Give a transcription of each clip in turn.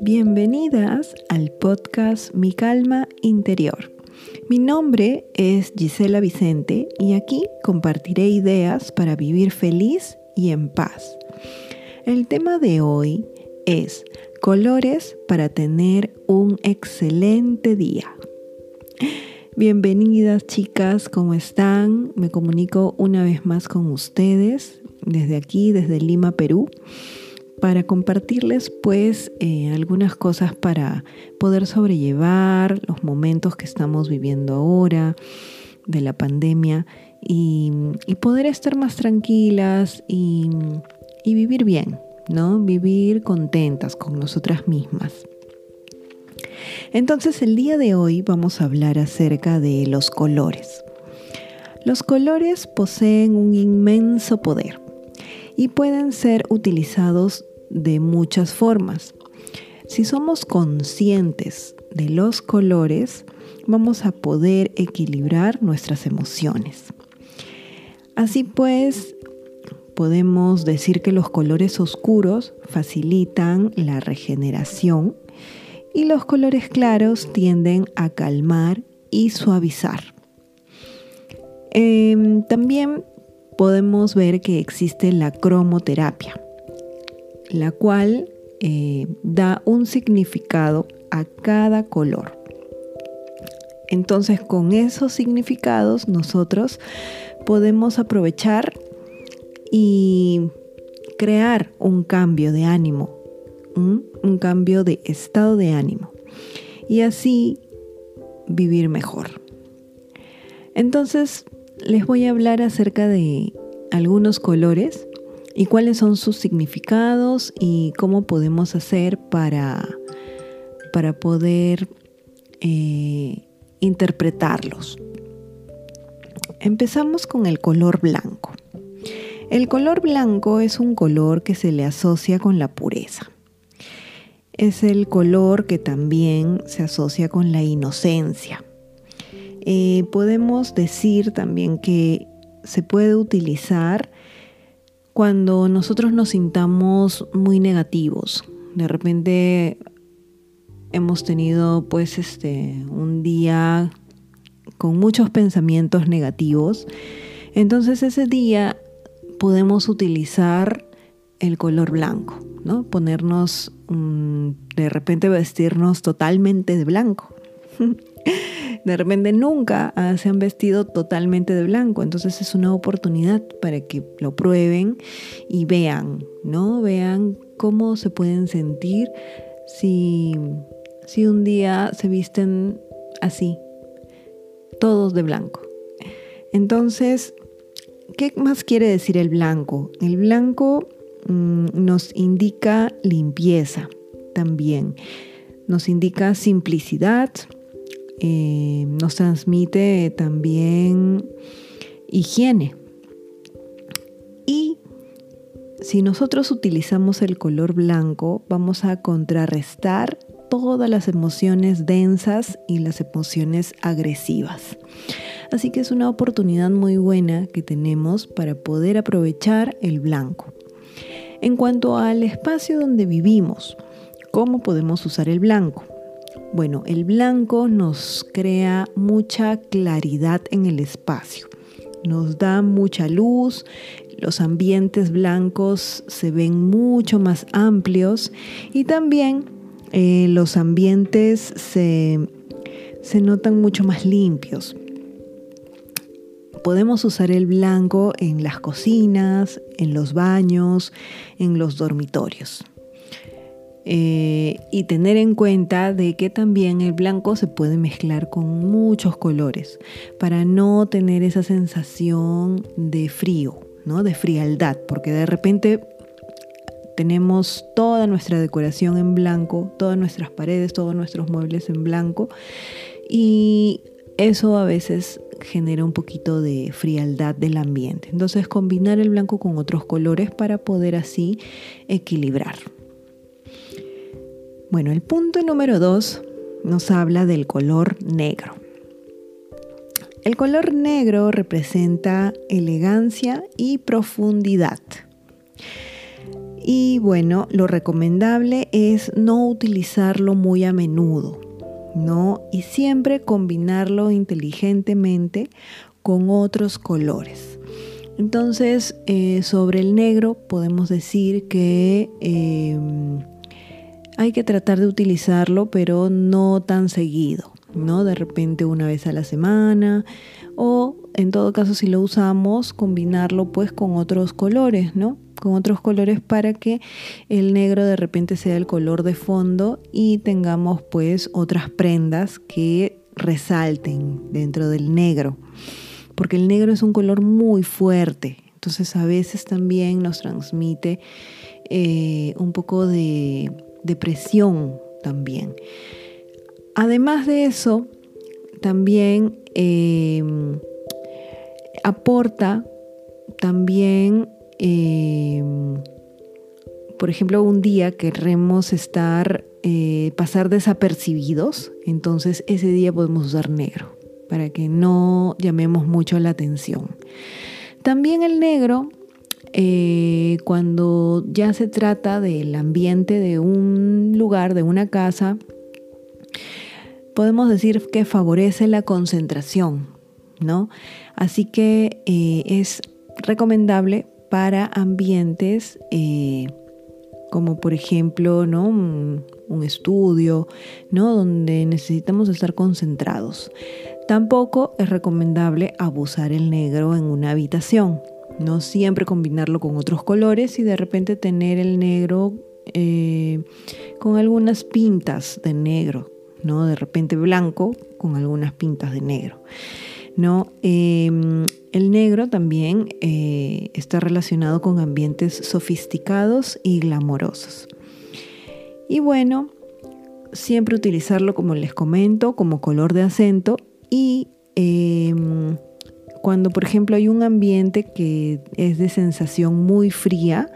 Bienvenidas al podcast Mi Calma Interior. Mi nombre es Gisela Vicente y aquí compartiré ideas para vivir feliz y en paz. El tema de hoy es colores para tener un excelente día. Bienvenidas chicas, ¿cómo están? Me comunico una vez más con ustedes desde aquí, desde Lima, Perú para compartirles pues eh, algunas cosas para poder sobrellevar los momentos que estamos viviendo ahora de la pandemia y, poder estar más tranquilas y, y vivir bien, ¿no? Vivir contentas con nosotras mismas. Entonces el día de hoy vamos a hablar acerca de los colores. Los colores poseen un inmenso poder y pueden ser utilizados de muchas formas. Si somos conscientes de los colores, vamos a poder equilibrar nuestras emociones. Así pues, podemos decir que los colores oscuros facilitan la regeneración y los colores claros tienden a calmar y suavizar. Em, también podemos ver que existe la cromoterapia, la cual eh, da un significado a cada color. Entonces con esos significados nosotros podemos aprovechar y crear un cambio de ánimo, un cambio de estado de ánimo y así vivir mejor. Entonces les voy a hablar acerca de algunos colores y cuáles son sus significados y cómo podemos hacer para, para poder eh, interpretarlos. Empezamos con el color blanco. El color blanco es un color que se le asocia con la pureza. Es el color que también se asocia con la inocencia. Eh, podemos decir también que se puede utilizar cuando nosotros nos sintamos muy negativos. De repente hemos tenido pues este un día con muchos pensamientos negativos. Entonces ese día podemos utilizar el color blanco, ¿no? Ponernos mm, de repente vestirnos totalmente de blanco. de repente nunca ah, se han vestido totalmente de blanco. Entonces es una oportunidad para que lo prueben y vean, ¿no? Vean cómo se pueden sentir si, si un día se visten así, todos de blanco. Entonces, ¿qué más quiere decir el blanco? El blanco mm, nos indica limpieza también. Nos indica simplicidad, eh, nos transmite también higiene. Y si nosotros utilizamos el color blanco, vamos a contrarrestar todas las emociones densas y las emociones agresivas. Así que es una oportunidad muy buena que tenemos para poder aprovechar el blanco. En cuanto al espacio donde vivimos, ¿cómo podemos usar el blanco? Bueno, el blanco nos crea mucha claridad en el espacio, nos da mucha luz, los ambientes blancos se ven mucho más amplios y también eh, los ambientes se, se notan mucho más limpios. Podemos usar el blanco en las cocinas, en los baños, en los dormitorios. Eh, y tener en cuenta de que también el blanco se puede mezclar con muchos colores para no tener esa sensación de frío, ¿no? de frialdad, porque de repente tenemos toda nuestra decoración en blanco, todas nuestras paredes, todos nuestros muebles en blanco y eso a veces genera un poquito de frialdad del ambiente. Entonces combinar el blanco con otros colores para poder así equilibrar. Bueno, el punto número dos nos habla del color negro. El color negro representa elegancia y profundidad. Y bueno, lo recomendable es no utilizarlo muy a menudo, ¿no? Y siempre combinarlo inteligentemente con otros colores. Entonces, eh, sobre el negro podemos decir que em, hay que tratar de utilizarlo, pero no tan seguido, ¿no? De repente una vez a la semana o en todo caso si lo usamos, combinarlo pues con otros colores, ¿no? Con otros colores para que el negro de repente sea el color de fondo y tengamos pues otras prendas que resalten dentro del negro porque el negro es un color muy fuerte, entonces a veces también nos transmite eh, un poco de depresión también. Además de eso, también em, aporta también, em, por ejemplo, un día queremos estar, eh, pasar desapercibidos, entonces ese día podemos usar negro para que no llamemos mucho la atención. También el negro, eh, cuando ya se trata del ambiente de un lugar, de una casa, podemos decir que favorece la concentración, ¿no? Así que eh, es recomendable para ambientes eh, como por ejemplo ¿no? un, estudio, ¿no? donde necesitamos estar concentrados. Tampoco es recomendable abusar el negro en una habitación. No siempre combinarlo con otros colores y de repente tener el negro eh, con algunas pintas de negro, ¿no? De repente blanco con algunas pintas de negro. ¿no? Em, el negro también eh, está relacionado con ambientes sofisticados y glamorosos. Y bueno, siempre utilizarlo, como les comento, como color de acento y em, cuando, por ejemplo, hay un ambiente que es de sensación muy fría,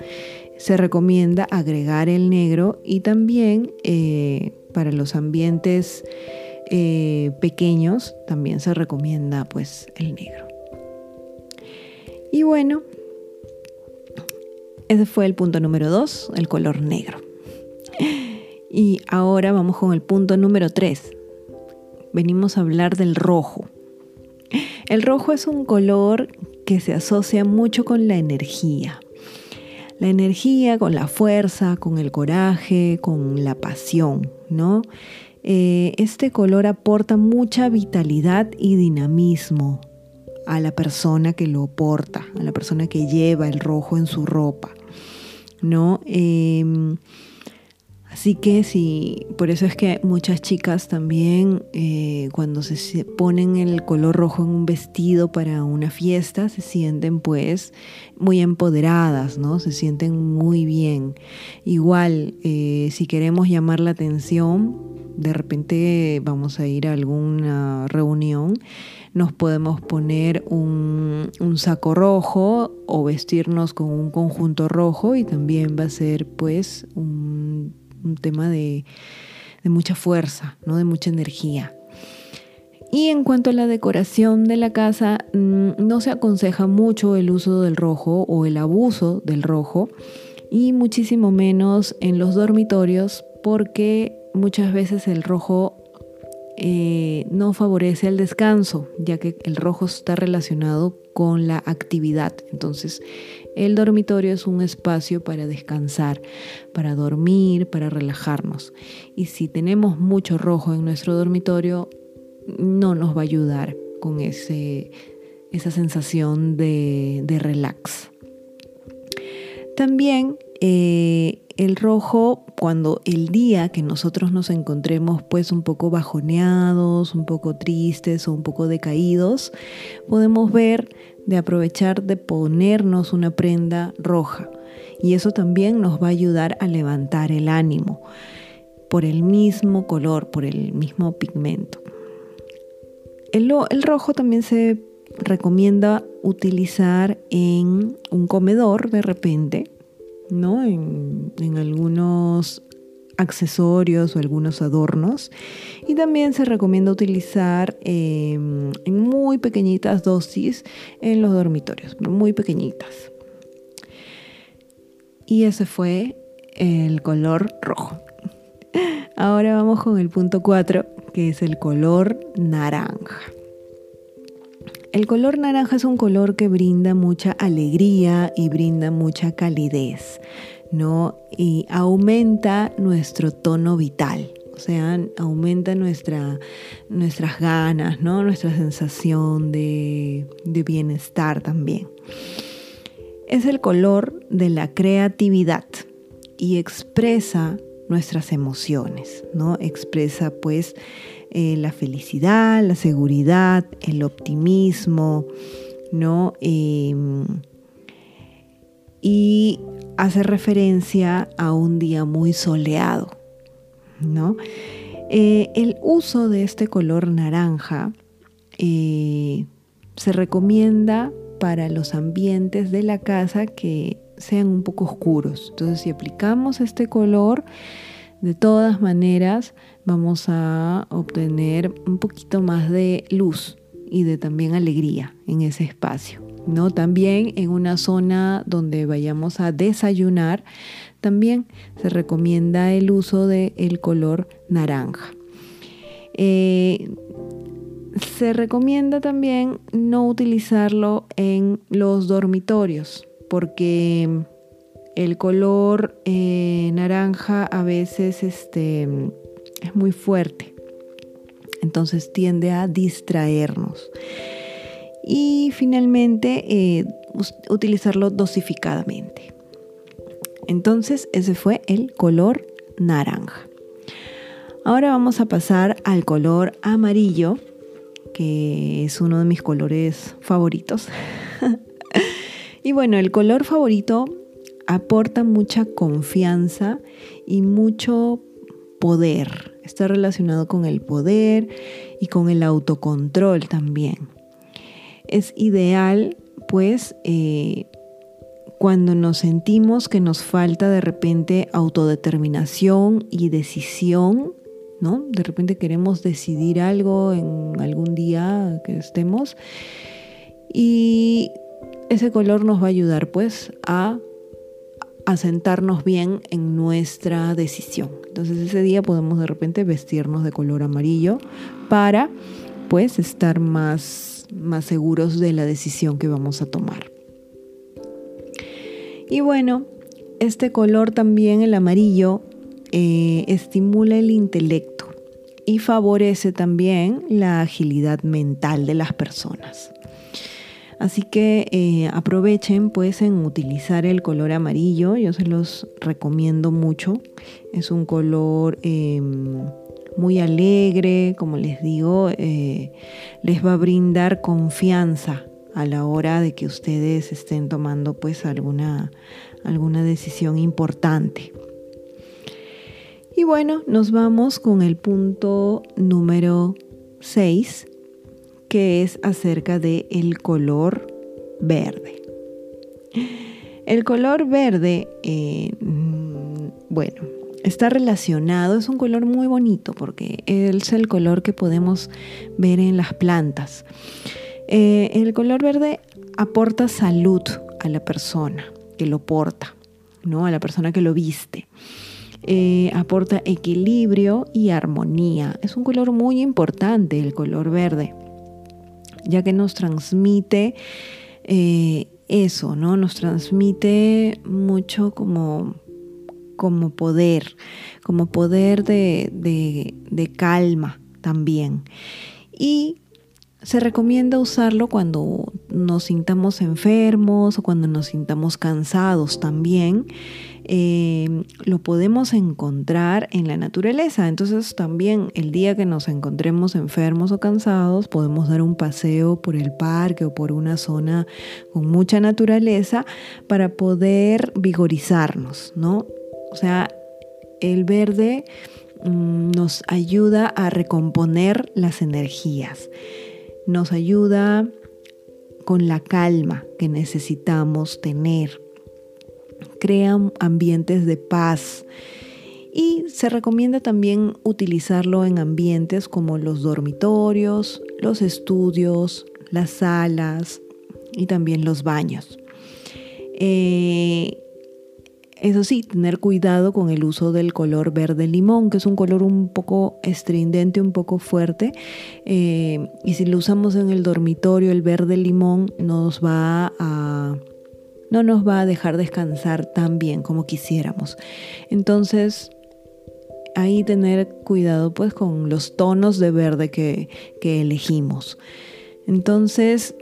se recomienda agregar el negro y también eh, para los ambientes eh, pequeños también se recomienda pues el negro. Y bueno, ese fue el punto número 2, el color negro. Y ahora vamos con el punto número 3, venimos a hablar del rojo. El rojo es un color que se asocia mucho con la energía. La energía, con la fuerza, con el coraje, con la pasión, ¿no? Eh, este color aporta mucha vitalidad y dinamismo a la persona que lo porta, a la persona que lleva el rojo en su ropa, ¿no? Em, Así que sí, por eso es que muchas chicas también eh, cuando se ponen el color rojo en un vestido para una fiesta se sienten pues muy empoderadas, ¿no? Se sienten muy bien. Igual, eh, si queremos llamar la atención, de repente vamos a ir a alguna reunión, nos podemos poner un, un, saco rojo o vestirnos con un conjunto rojo y también va a ser pues un un tema de, mucha fuerza, ¿no? de mucha energía. Y en cuanto a la decoración de la casa, mm, no se aconseja mucho el uso del rojo o el abuso del rojo y muchísimo menos en los dormitorios porque muchas veces el rojo eh, no favorece el descanso, ya que el rojo está relacionado con la actividad. Entonces, el dormitorio es un espacio para descansar, para dormir, para relajarnos. Y si tenemos mucho rojo en nuestro dormitorio, no nos va a ayudar con ese, esa sensación de, relax. También eh, el rojo, cuando el día que nosotros nos encontremos pues un poco bajoneados, un poco tristes o un poco decaídos, podemos ver de aprovechar de ponernos una prenda roja. Y eso también nos va a ayudar a levantar el ánimo por el mismo color, por el mismo pigmento. El, el rojo también se recomienda utilizar en un comedor de repente, ¿no? En, en algunos accesorios o algunos adornos. Y también se recomienda utilizar em, en muy pequeñitas dosis en los dormitorios, muy pequeñitas. Y ese fue el color rojo. Ahora vamos con el punto 4, que es el color naranja. El color naranja es un color que brinda mucha alegría y brinda mucha calidez, ¿no? Y aumenta nuestro tono vital, o sea, aumenta nuestra, nuestras ganas, ¿no? Nuestra sensación de bienestar también. Es el color de la creatividad y expresa nuestras emociones, ¿no? Expresa pues eh, la felicidad, la seguridad, el optimismo, ¿no? Em, y hace referencia a un día muy soleado, ¿no? Eh, el uso de este color naranja eh, se recomienda para los ambientes de la casa que sean un poco oscuros. Entonces, si aplicamos este color, de todas maneras vamos a obtener un poquito más de luz y de también alegría en ese espacio. ¿no? También en una zona donde vayamos a desayunar, también se recomienda el uso del color naranja. Eh, se recomienda también no utilizarlo en los dormitorios porque el color eh, naranja a veces este, es muy fuerte, entonces tiende a distraernos. Y finalmente, eh, utilizarlo dosificadamente. Entonces, ese fue el color naranja. Ahora vamos a pasar al color amarillo, que es uno de mis colores favoritos. y bueno, el color favorito aporta mucha confianza y mucho poder. Está relacionado con el poder y con el autocontrol también. Es ideal, pues, eh, cuando nos sentimos que nos falta de repente autodeterminación y decisión, ¿no? De repente queremos decidir algo en algún día que estemos y ese color nos va a ayudar pues a asentarnos bien en nuestra decisión. Entonces ese día podemos de repente vestirnos de color amarillo para pues estar más, más seguros de la decisión que vamos a tomar. Y bueno, este color también, el amarillo, eh, estimula el intelecto y favorece también la agilidad mental de las personas. Así que eh, aprovechen pues en utilizar el color amarillo, yo se los recomiendo mucho. Es un color em, muy alegre, como les digo, eh, les va a brindar confianza a la hora de que ustedes estén tomando pues alguna, alguna decisión importante. Y bueno, nos vamos con el punto número 6 que es acerca de el color verde. El color verde, eh, mm, bueno, está relacionado, es un color muy bonito porque es el color que podemos ver en las plantas. Eh, el color verde aporta salud a la persona que lo porta, ¿no? a la persona que lo viste. Eh, aporta equilibrio y armonía. Es un color muy importante el color verde ya que nos transmite eh, eso, ¿no? Nos transmite mucho como, como poder, como poder de, de calma también. Y se recomienda usarlo cuando nos sintamos enfermos o cuando nos sintamos cansados también. Eh, lo podemos encontrar en la naturaleza. Entonces también el día que nos encontremos enfermos o cansados, podemos dar un paseo por el parque o por una zona con mucha naturaleza para poder vigorizarnos, ¿no? O sea, el verde mm, nos ayuda a recomponer las energías nos ayuda con la calma que necesitamos tener. Crea ambientes de paz. Y se recomienda también utilizarlo en ambientes como los dormitorios, los estudios, las salas y también los baños. Eh, eso sí, tener cuidado con el uso del color verde limón, que es un color un poco estridente, un poco fuerte. Eh, y si lo usamos en el dormitorio, el verde limón nos va a no nos va a dejar descansar tan bien como quisiéramos. Entonces, ahí tener cuidado pues con los tonos de verde que, elegimos. Entonces,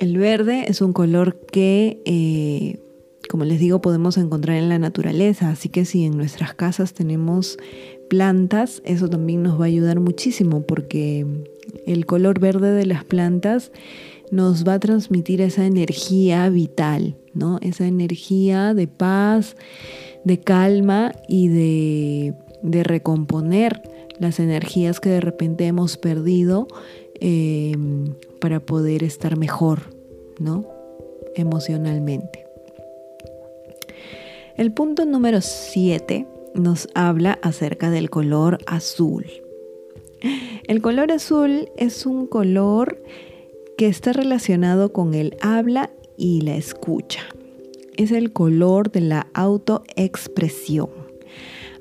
el verde es un color que, eh, como les digo, podemos encontrar en la naturaleza, así que si en nuestras casas tenemos plantas, eso también nos va a ayudar muchísimo porque el color verde de las plantas nos va a transmitir esa energía vital, ¿no? Esa energía de paz, de calma y de, recomponer las energías que de repente hemos perdido eh, para poder estar mejor, ¿no? Emocionalmente. El punto número 7 nos habla acerca del color azul. El color azul es un color que está relacionado con el habla y la escucha. Es el color de la autoexpresión.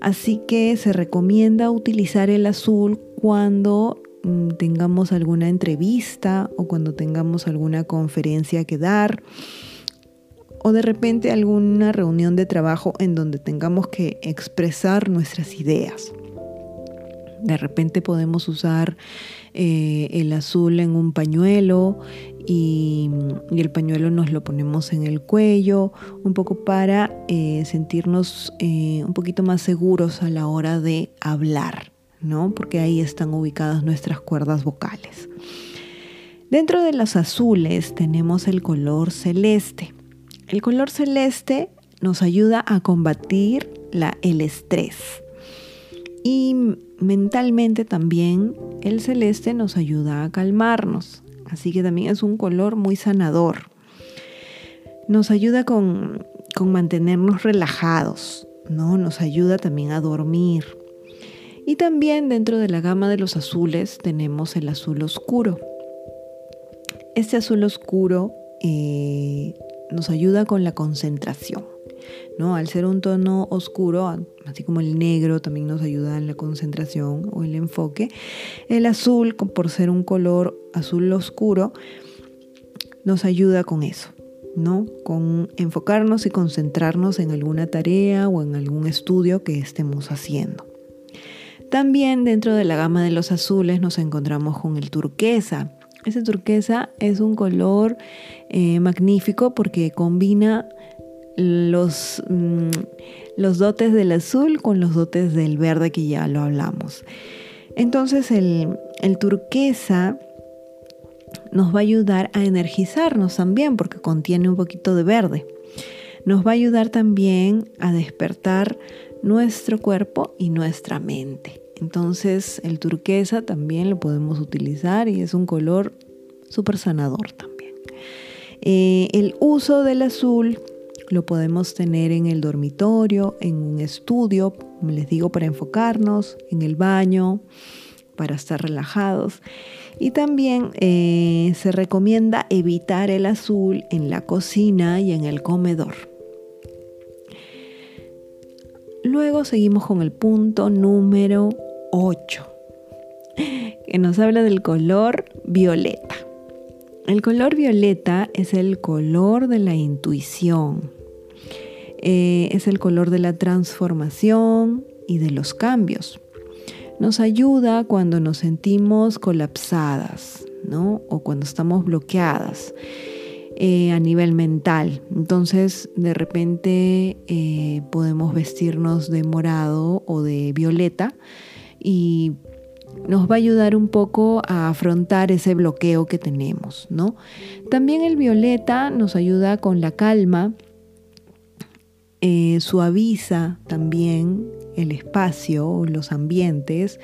Así que se recomienda utilizar el azul cuando mm, tengamos alguna entrevista o cuando tengamos alguna conferencia que dar o de repente alguna reunión de trabajo en donde tengamos que expresar nuestras ideas. De repente podemos usar eh, el azul en un pañuelo y, el pañuelo nos lo ponemos en el cuello, un poco para eh, sentirnos eh, un poquito más seguros a la hora de hablar, ¿no? Porque ahí están ubicadas nuestras cuerdas vocales. Dentro de los azules tenemos el color celeste. El color celeste nos ayuda a combatir la, el estrés. Y mentalmente también el celeste nos ayuda a calmarnos. Así que también es un color muy sanador. Nos ayuda con, con mantenernos relajados, ¿no? Nos ayuda también a dormir. Y también dentro de la gama de los azules tenemos el azul oscuro. Este azul oscuro eh, nos ayuda con la concentración. ¿No? Al ser un tono oscuro, así como el negro también nos ayuda en la concentración o el enfoque, el azul, por ser un color azul oscuro, nos ayuda con eso, ¿no? Con enfocarnos y concentrarnos en alguna tarea o en algún estudio que estemos haciendo. También dentro de la gama de los azules nos encontramos con el turquesa. Ese turquesa es un color eh, magnífico porque combina los, mm, los dotes del azul con los dotes del verde que ya lo hablamos. Entonces el, el turquesa nos va a ayudar a energizarnos también porque contiene un poquito de verde. Nos va a ayudar también a despertar nuestro cuerpo y nuestra mente. Entonces el turquesa también lo podemos utilizar y es un color súper sanador también. Eh, el uso del azul lo podemos tener en el dormitorio, en un estudio, como les digo, para enfocarnos, en el baño, para estar relajados. Y también eh, se recomienda evitar el azul en la cocina y en el comedor. Luego seguimos con el punto número 8, que nos habla del color violeta. El color violeta es el color de la intuición, eh, es el color de la transformación y de los cambios. Nos ayuda cuando nos sentimos colapsadas, ¿no? O cuando estamos bloqueadas eh, a nivel mental. Entonces, de repente eh, podemos vestirnos de morado o de violeta y nos va a ayudar un poco a afrontar ese bloqueo que tenemos, ¿no? También el violeta nos ayuda con la calma, eh, suaviza también el espacio, los ambientes,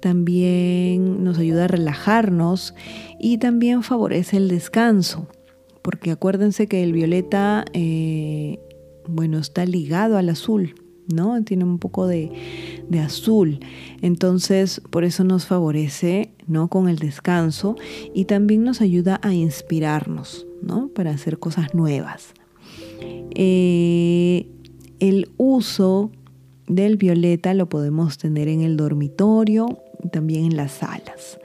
también nos ayuda a relajarnos y también favorece el descanso, porque acuérdense que el violeta, eh, bueno, está ligado al azul, ¿no? Tiene un poco de, azul. Entonces, por eso nos favorece, ¿no? Con el descanso y también nos ayuda a inspirarnos, ¿no? Para hacer cosas nuevas. Eh, el uso del violeta lo podemos tener en el dormitorio y también en las salas.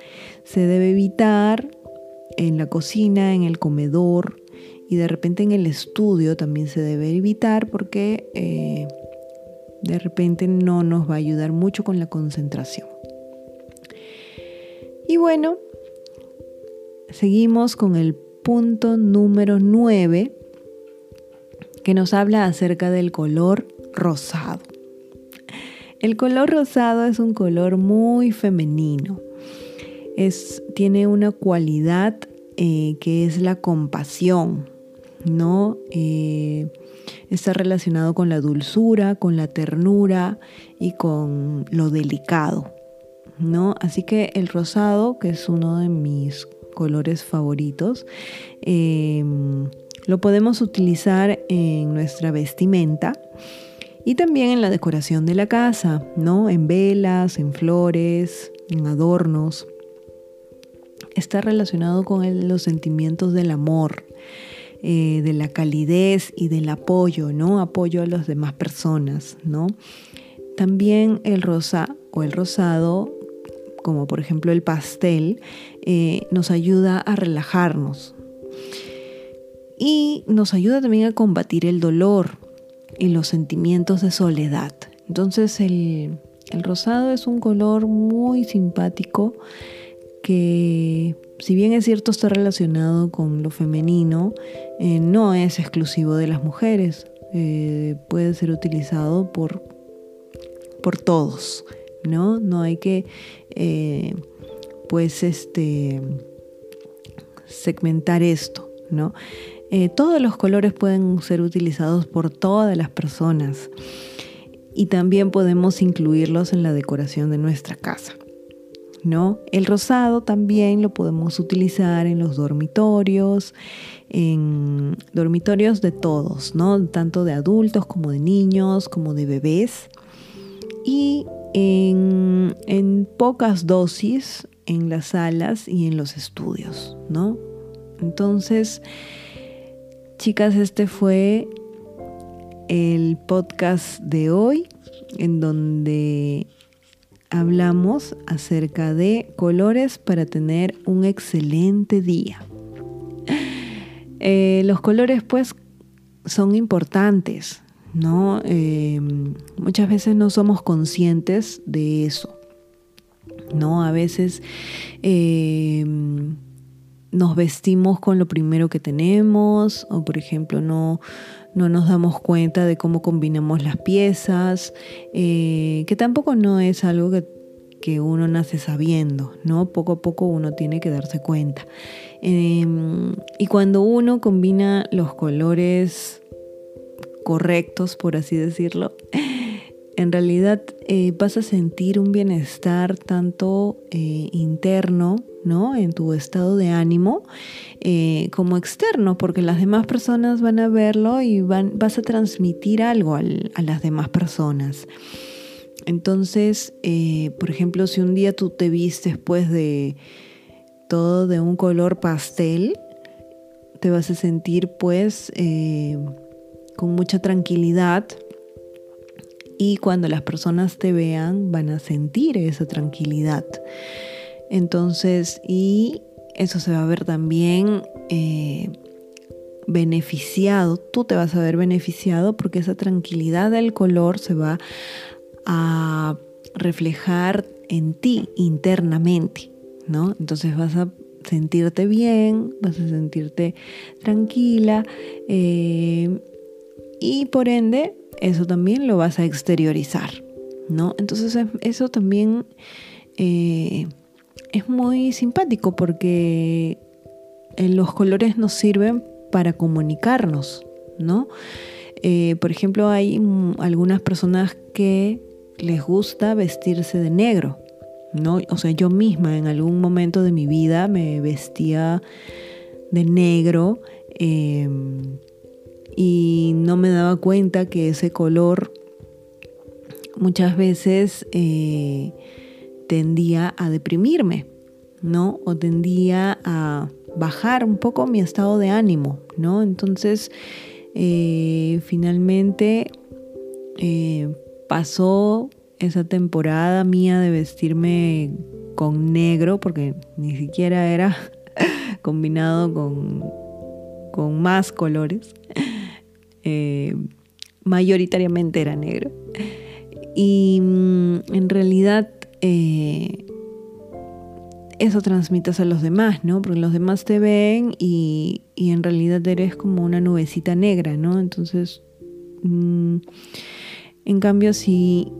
Se debe evitar en la cocina, en el comedor y de repente en el estudio también se debe evitar porque eh, de repente no nos va a ayudar mucho con la concentración. Y bueno, seguimos con el punto número 9 que nos habla acerca del color rosado. El color rosado es un color muy femenino. Es, tiene una cualidad eh, que es la compasión, ¿no? Eh, está relacionado con la dulzura, con la ternura y con lo delicado, ¿no? Así que el rosado, que es uno de mis colores favoritos, em, lo podemos utilizar en nuestra vestimenta y también en la decoración de la casa, ¿no? En velas, en flores, en adornos. Está relacionado con los sentimientos del amor, eh, de la calidez y del apoyo, ¿no? Apoyo a las demás personas, ¿no? También el rosa o el rosado, como por ejemplo el pastel, eh, nos ayuda a relajarnos. Y nos ayuda también a combatir el dolor y los sentimientos de soledad. Entonces el, el rosado es un color muy simpático que si bien es cierto está relacionado con lo femenino, eh, no es exclusivo de las mujeres. Eh, puede ser utilizado por, por todos, ¿no? No hay que, eh, pues, este, segmentar esto, ¿no? todos los colores pueden ser utilizados por todas las personas y también podemos incluirlos en la decoración de nuestra casa. ¿No? El rosado también lo podemos utilizar en los dormitorios, en dormitorios de todos, ¿no? Tanto de adultos como de niños, como de bebés. Y en, en pocas dosis en las salas y en los estudios, ¿no? Entonces, chicas, este fue el podcast de hoy en donde hablamos acerca de colores para tener un excelente día. Eh, los colores pues son importantes, ¿no? Eh, muchas veces no somos conscientes de eso, ¿no? A veces eh, nos vestimos con lo primero que tenemos o por ejemplo no no nos damos cuenta de cómo combinamos las piezas, eh, que tampoco no es algo que, uno nace sabiendo, ¿no? Poco a poco uno tiene que darse cuenta. Em, y cuando uno combina los colores correctos, por así decirlo, en realidad eh, vas a sentir un bienestar tanto eh, interno, ¿no? En tu estado de ánimo, eh, como externo, porque las demás personas van a verlo y vas a transmitir algo a las demás personas. Entonces, por ejemplo, si un día tú te vistes pues de todo de un color pastel, te vas a sentir pues con mucha tranquilidad, y cuando las personas te vean van a sentir esa tranquilidad. Entonces, y eso se va a ver también eh, beneficiado, tú te vas a ver beneficiado porque esa tranquilidad del color se va a reflejar en ti internamente, ¿no? Entonces vas a sentirte bien, vas a sentirte tranquila eh, y por ende eso también lo vas a exteriorizar, ¿no? Entonces eso también eh, es muy simpático porque eh, los colores nos sirven para comunicarnos, ¿no? Eh, por ejemplo, hay algunas personas que les gusta vestirse de negro, ¿no? O sea, yo misma en algún momento de mi vida me vestía de negro y no me daba cuenta que ese color muchas veces eh, tendía a deprimirme, ¿no? O tendía a bajar un poco mi estado de ánimo, ¿no? Entonces, eh, finalmente eh, pasó esa temporada mía de vestirme con negro, porque ni siquiera era combinado con, con más colores. Eh, mayoritariamente era negro. Y mm, en realidad eh, eso transmites a los demás, ¿no? Porque los demás te ven y, en realidad eres como una nubecita negra, ¿no? Entonces, mm, en cambio, si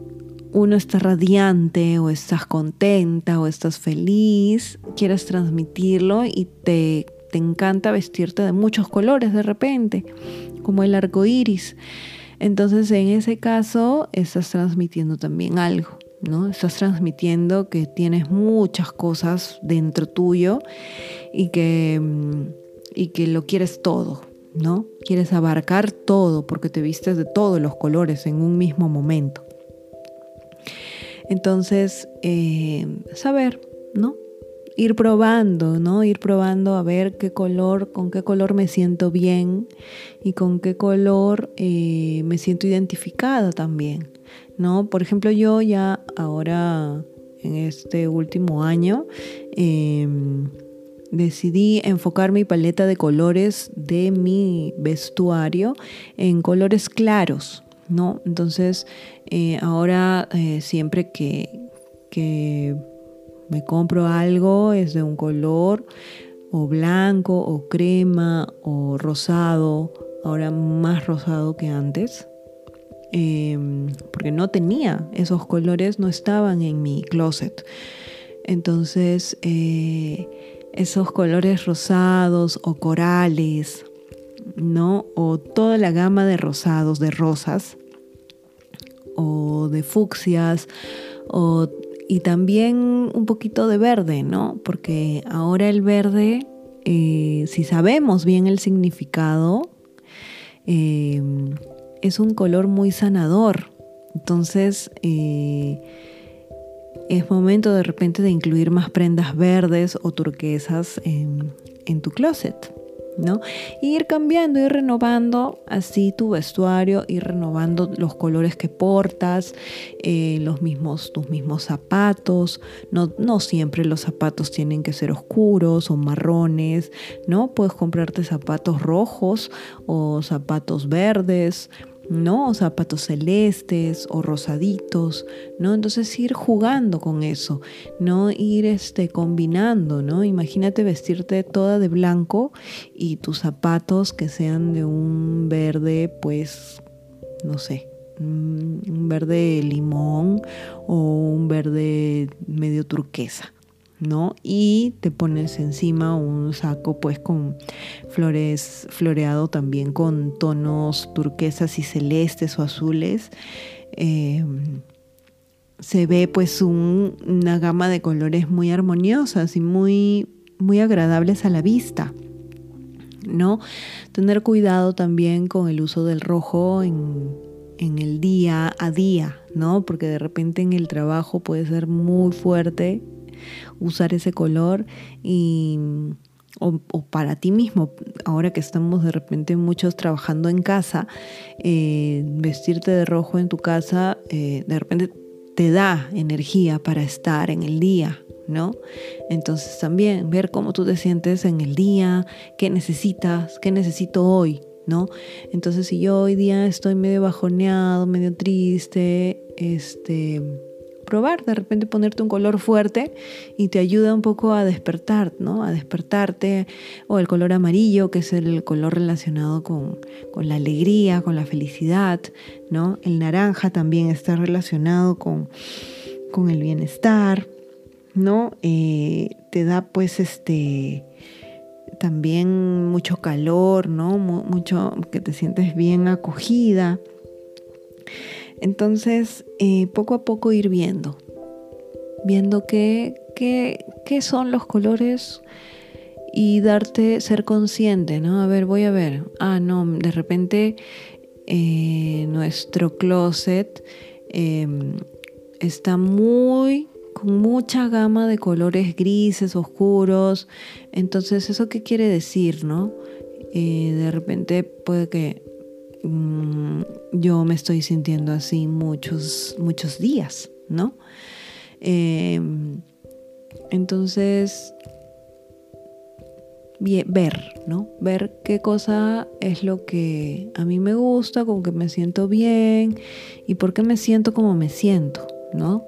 uno está radiante o estás contenta o estás feliz, quieres transmitirlo y te, te encanta vestirte de muchos colores de repente, como el arco iris. Entonces, en ese caso, estás transmitiendo también algo, ¿no? Estás transmitiendo que tienes muchas cosas dentro tuyo y que, mm, y que lo quieres todo, ¿no? Quieres abarcar todo porque te vistes de todos los colores en un mismo momento. Entonces, eh, saber, ¿no? Ir probando, ¿no? Ir probando a ver qué color, con qué color me siento bien y con qué color eh, me siento identificada también, ¿no? Por ejemplo, yo ya ahora, en este último año, em, decidí enfocar mi paleta de colores de mi vestuario en colores claros, ¿no? Entonces, eh, ahora eh, siempre que, que me compro algo es de un color o blanco o crema o rosado, ahora más rosado que antes, em, porque no tenía esos colores, no estaban en mi closet. Entonces, eh, esos colores rosados o corales ¿no? O toda la gama de rosados, de rosas, o de fucsias, y también un poquito de verde, ¿no? Porque ahora el verde, eh, si sabemos bien el significado, eh, es un color muy sanador. Entonces, eh, es momento de repente de incluir más prendas verdes o turquesas en tu closet. ¿no? ir cambiando, ir renovando así tu vestuario, ir renovando los colores que portas, eh, los mismos, tus mismos zapatos. No, no siempre los zapatos tienen que ser oscuros o marrones, ¿no? Puedes comprarte zapatos rojos o zapatos verdes. ¿No? zapatos celestes o rosaditos, ¿no? Entonces ir jugando con eso, no ir este, combinando, ¿no? Imagínate vestirte toda de blanco y tus zapatos que sean de un verde, pues, no sé, un verde limón o un verde medio turquesa. ¿No? Y te pones encima un saco pues con flores floreado también con tonos turquesas y celestes o azules. Em, se ve pues una gama de colores muy armoniosas y muy, muy agradables a la vista. ¿no? Tener cuidado también con el uso del rojo en, en el día a día, ¿no? Porque de repente en el trabajo puede ser muy fuerte usar ese color y o, para ti mismo, ahora que estamos de repente muchos trabajando en casa, eh, vestirte de rojo en tu casa, eh, de repente te da energía para estar en el día, ¿no? Entonces también ver cómo tú te sientes en el día, qué necesitas, qué necesito hoy, ¿no? Entonces si yo hoy día estoy medio bajoneado, medio triste, este probar, de repente ponerte un color fuerte y te ayuda un poco a despertar, ¿no? A despertarte, o el color amarillo, que es el color relacionado con, la alegría, con la felicidad, ¿no? El naranja también está relacionado con, con el bienestar, ¿no? Eh, te da pues este también mucho calor, ¿no? Mucho que te sientes bien acogida. Entonces, eh, poco a poco ir viendo, viendo qué, qué, son los colores y darte, ser consciente, ¿no? A ver, voy a ver. Ah, no, de repente eh, nuestro closet em, está muy con mucha gama de colores grises, oscuros. Entonces, ¿eso qué quiere decir, no? Eh, de repente puede que mm, yo me estoy sintiendo así muchos, muchos días, ¿no? Em, entonces, ver, ¿no? Ver qué cosa es lo que a mí me gusta, con que me siento bien y por qué me siento como me siento, ¿no?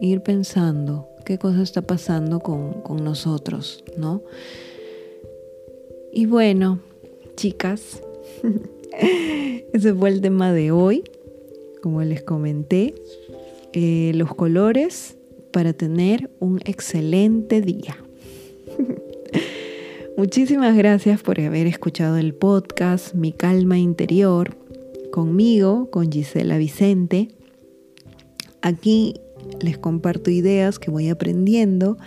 Ir pensando qué cosa está pasando con, con nosotros, ¿no? Y bueno, chicas, ese fue el tema de hoy, como les comenté, eh, los colores para tener un excelente día. Muchísimas gracias por haber escuchado el podcast Mi Calma Interior conmigo, con Gisela Vicente. Aquí les comparto ideas que voy aprendiendo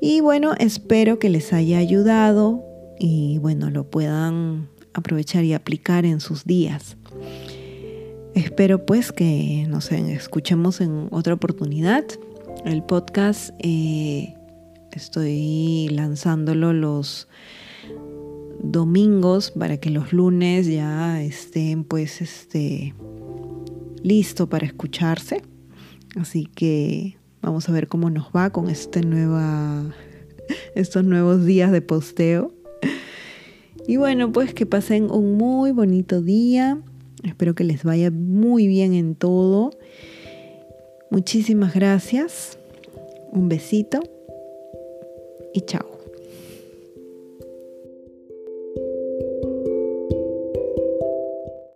y bueno, espero que les haya ayudado y bueno, lo puedan aprovechar y aplicar en sus días. Espero pues que nos escuchemos en otra oportunidad. El podcast eh, Estoy lanzándolo los domingos para que los lunes ya estén pues este listo para escucharse. Así que vamos a ver cómo nos va con este nueva estos nuevos días de posteo. Y bueno, pues que pasen un muy bonito día. Espero que les vaya muy bien en todo. Muchísimas gracias. Un besito y chao.